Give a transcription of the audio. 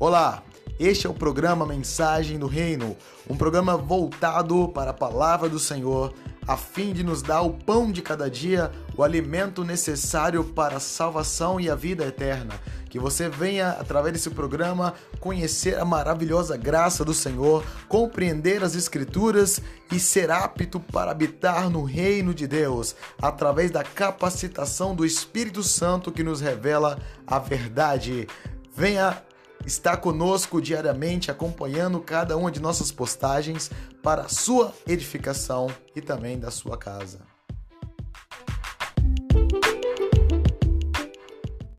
Olá, este é o programa Mensagem do Reino, um programa voltado para a palavra do Senhor, a fim de nos dar o pão de cada dia, o alimento necessário para a salvação e a vida eterna. Que você venha, através desse programa, conhecer a maravilhosa graça do Senhor, compreender as Escrituras e ser apto para habitar no reino de Deus, através da capacitação do Espírito Santo que nos revela a verdade. Venha estar conosco diariamente, acompanhando cada uma de nossas postagens para a sua edificação e também da sua casa.